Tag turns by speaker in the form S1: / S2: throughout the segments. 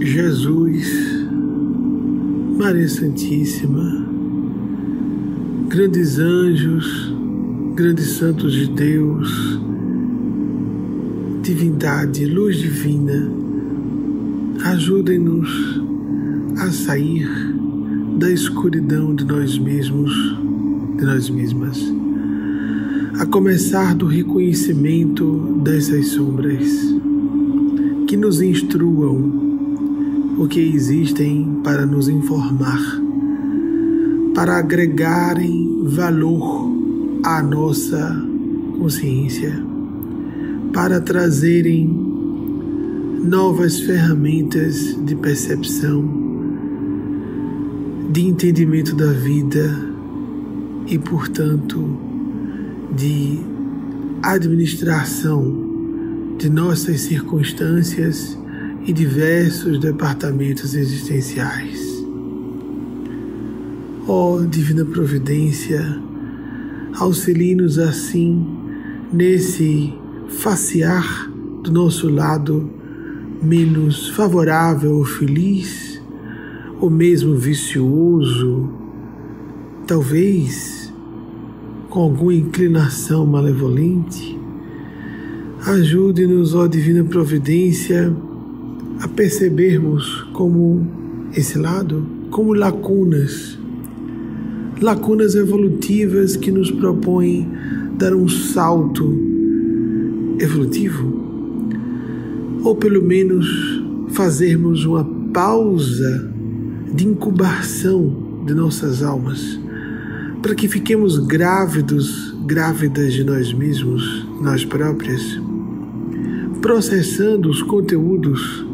S1: Jesus, Maria Santíssima, grandes anjos, grandes santos de Deus, divindade, luz divina, ajudem-nos a sair da escuridão de nós mesmos, de nós mesmas, a começar do reconhecimento dessas sombras, que nos instruam o que existem para nos informar, para agregarem valor à nossa consciência, para trazerem novas ferramentas de percepção de entendimento da vida e, portanto, de administração de nossas circunstâncias e diversos departamentos existenciais. Ó oh, Divina Providência, auxilie-nos assim nesse facear do nosso lado menos favorável ou feliz ou mesmo vicioso, talvez com alguma inclinação malevolente, ajude-nos, ó Divina Providência, a percebermos como esse lado, como lacunas, lacunas evolutivas que nos propõem dar um salto evolutivo, ou pelo menos fazermos uma pausa de incubação de nossas almas, para que fiquemos grávidos, grávidas de nós mesmos, nós próprias, processando os conteúdos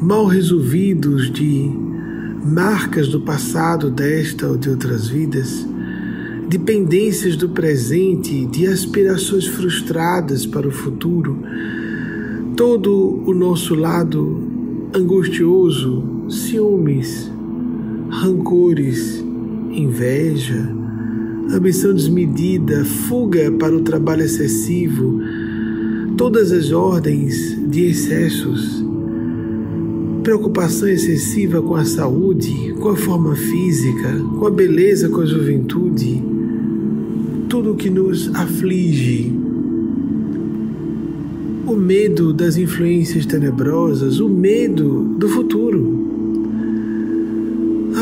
S1: mal resolvidos de marcas do passado desta ou de outras vidas, dependências do presente, de aspirações frustradas para o futuro, todo o nosso lado angustioso, ciúmes, rancores, inveja, ambição desmedida, fuga para o trabalho excessivo, todas as ordens de excessos, preocupação excessiva com a saúde, com a forma física, com a beleza, com a juventude, tudo que nos aflige, o medo das influências tenebrosas, o medo do futuro.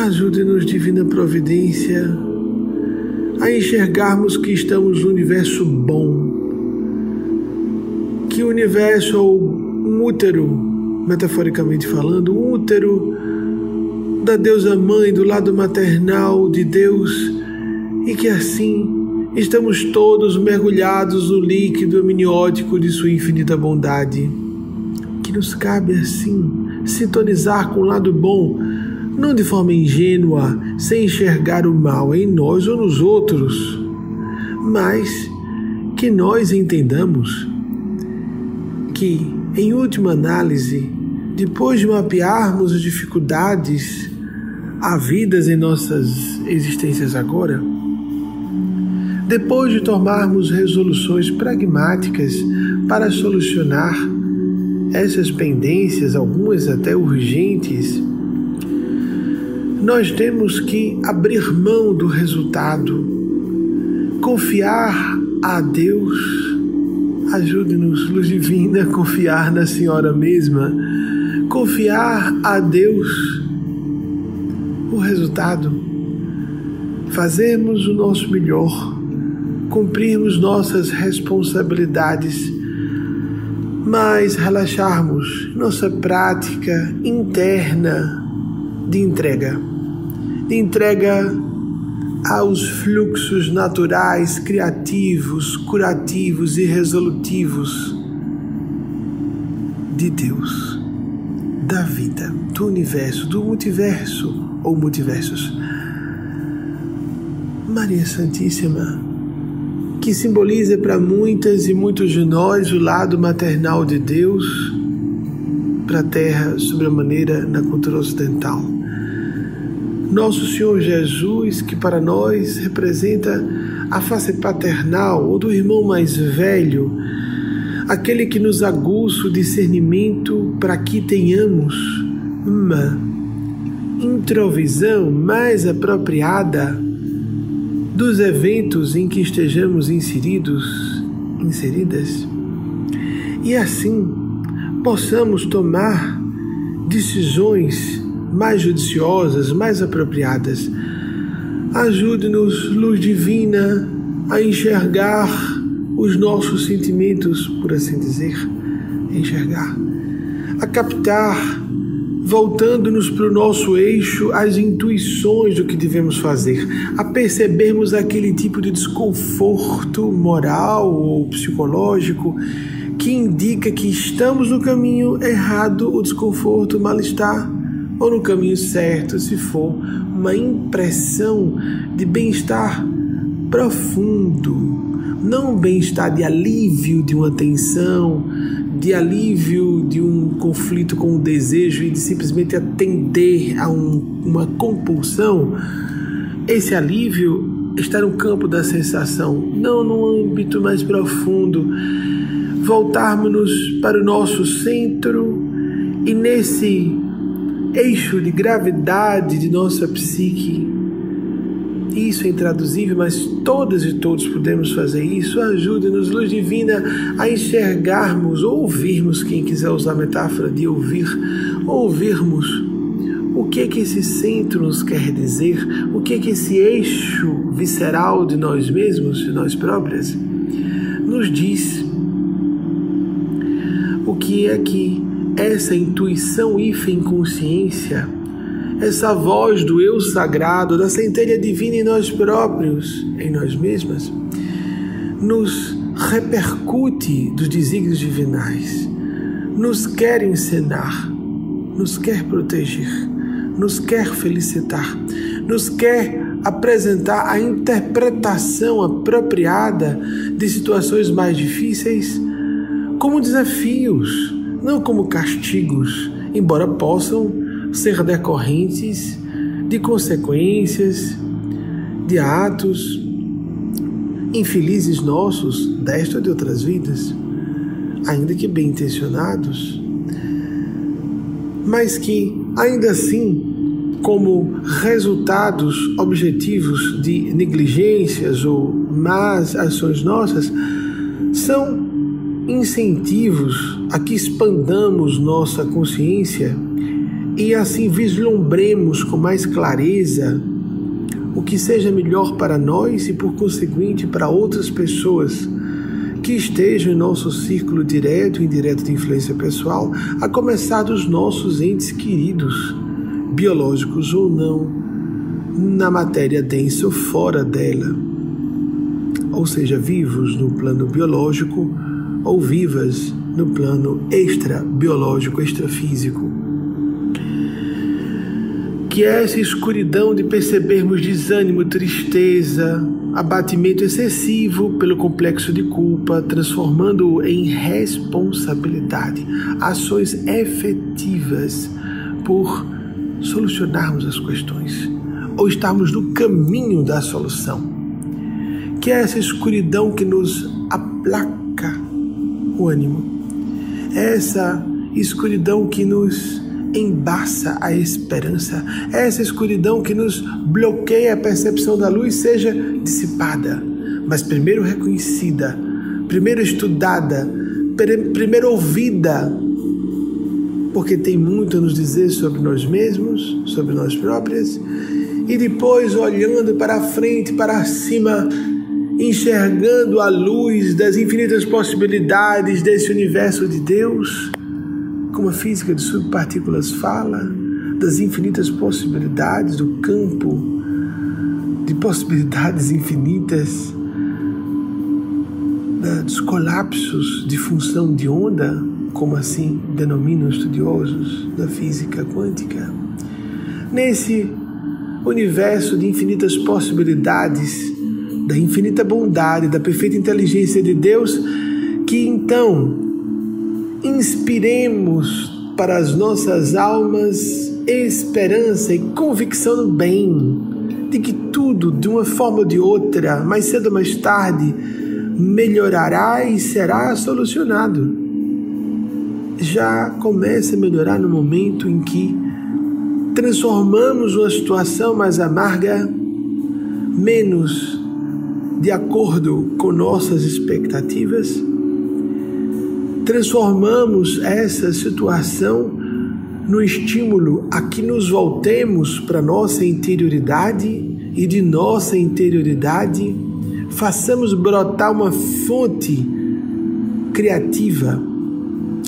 S1: Ajude-nos, Divina Providência, a enxergarmos que estamos no universo bom, que o universo é um útero, metaforicamente falando, um útero da deusa mãe, do lado maternal de Deus, e que assim estamos todos mergulhados no líquido amniótico de Sua infinita bondade. Que nos cabe assim sintonizar com o lado bom não de forma ingênua, sem enxergar o mal em nós ou nos outros, mas que nós entendamos que, em última análise, depois de mapearmos as dificuldades havidas em nossas existências agora, depois de tomarmos resoluções pragmáticas para solucionar essas pendências, algumas até urgentes, nós temos que abrir mão do resultado, confiar a Deus. Ajude-nos, luz divina, a confiar na Senhora mesma, confiar a Deus o resultado, fazermos o nosso melhor, cumprirmos nossas responsabilidades, mas relaxarmos nossa prática interna de entrega, de entrega aos fluxos naturais, criativos, curativos e resolutivos de Deus, da vida, do universo, do multiverso ou multiversos. Maria Santíssima, que simboliza para muitas e muitos de nós o lado maternal de Deus para a Terra, sobre a maneira na cultura ocidental nosso Senhor Jesus, que para nós representa a face paternal ou do irmão mais velho, aquele que nos aguça o discernimento para que tenhamos uma introvisão mais apropriada dos eventos em que estejamos inseridos, inseridas, e assim possamos tomar decisões mais judiciosas, mais apropriadas. Ajude-nos, luz divina, a enxergar os nossos sentimentos, por assim dizer, enxergar, a captar voltando-nos para o nosso eixo, as intuições do que devemos fazer, a percebermos aquele tipo de desconforto moral ou psicológico que indica que estamos no caminho errado, o desconforto, o mal-estar, ou no caminho certo, se for uma impressão de bem-estar profundo, não um bem-estar de alívio de uma tensão, de alívio de um conflito com o desejo e de simplesmente atender a um, uma compulsão, esse alívio está no campo da sensação, não no âmbito mais profundo. Voltarmos para o nosso centro e nesse eixo de gravidade de nossa psique isso é intraduzível, mas todas e todos podemos fazer isso. Ajude-nos, luz divina, a enxergarmos, ouvirmos, quem quiser usar a metáfora de ouvir, ouvirmos o que que esse centro nos quer dizer, o que que esse eixo visceral de nós mesmos, de nós próprias, nos diz. O que é que essa intuição e inconsciência essa voz do eu sagrado, da centelha divina em nós próprios, em nós mesmas, nos repercute dos desígnios divinais, nos quer ensinar, nos quer proteger, nos quer felicitar, nos quer apresentar a interpretação apropriada de situações mais difíceis como desafios, não como castigos, embora possam ser decorrentes de consequências, de atos infelizes nossos, desta ou de outras vidas, ainda que bem intencionados, mas que, ainda assim, como resultados objetivos de negligências ou más ações nossas, são incentivos a que expandamos nossa consciência e assim vislumbremos com mais clareza o que seja melhor para nós e, por conseguinte, para outras pessoas que estejam em nosso círculo direto e indireto de influência pessoal, a começar dos nossos entes queridos, biológicos ou não, na matéria densa ou fora dela, ou seja, vivos no plano biológico ou vivas no plano extra-biológico, extrafísico que é essa escuridão de percebermos desânimo, tristeza, abatimento excessivo pelo complexo de culpa, transformando-o em responsabilidade, ações efetivas por solucionarmos as questões ou estarmos no caminho da solução. Que é essa escuridão que nos aplaca o ânimo, é essa escuridão que nos embaça a esperança. Essa escuridão que nos bloqueia a percepção da luz seja dissipada, mas primeiro reconhecida, primeiro estudada, primeiro ouvida, porque tem muito a nos dizer sobre nós mesmos, sobre nós próprias, e depois olhando para frente, para cima, enxergando a luz das infinitas possibilidades desse universo de Deus como a física de subpartículas fala, das infinitas possibilidades do campo de possibilidades infinitas, dos colapsos de função de onda, como assim denominam estudiosos da física quântica. Nesse universo de infinitas possibilidades, da infinita bondade, da perfeita inteligência de Deus, que então inspiremos para as nossas almas esperança e convicção no bem, de que tudo, de uma forma ou de outra, mais cedo ou mais tarde, melhorará e será solucionado. Já começa a melhorar no momento em que transformamos uma situação mais amarga menos de acordo com nossas expectativas, transformamos essa situação no estímulo a que nos voltemos para nossa interioridade e de nossa interioridade façamos brotar uma fonte criativa,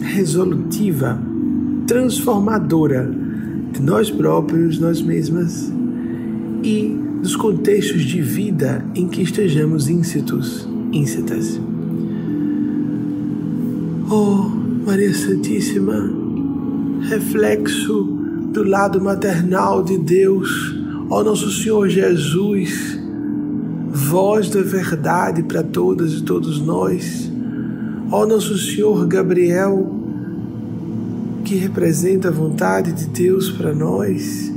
S1: resolutiva, transformadora de nós próprios, nós mesmas e dos contextos de vida em que estejamos íncitos, íncitas. Oh, Maria Santíssima, reflexo do lado maternal de Deus, ó nosso Senhor Jesus, voz da verdade para todas e todos nós, ó nosso Senhor Gabriel, que representa a vontade de Deus para nós,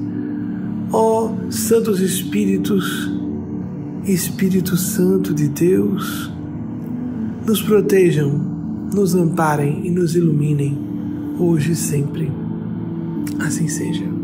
S1: ó Santos Espíritos, Espírito Santo de Deus, nos protejam, nos amparem e nos iluminem, hoje e sempre. Assim seja.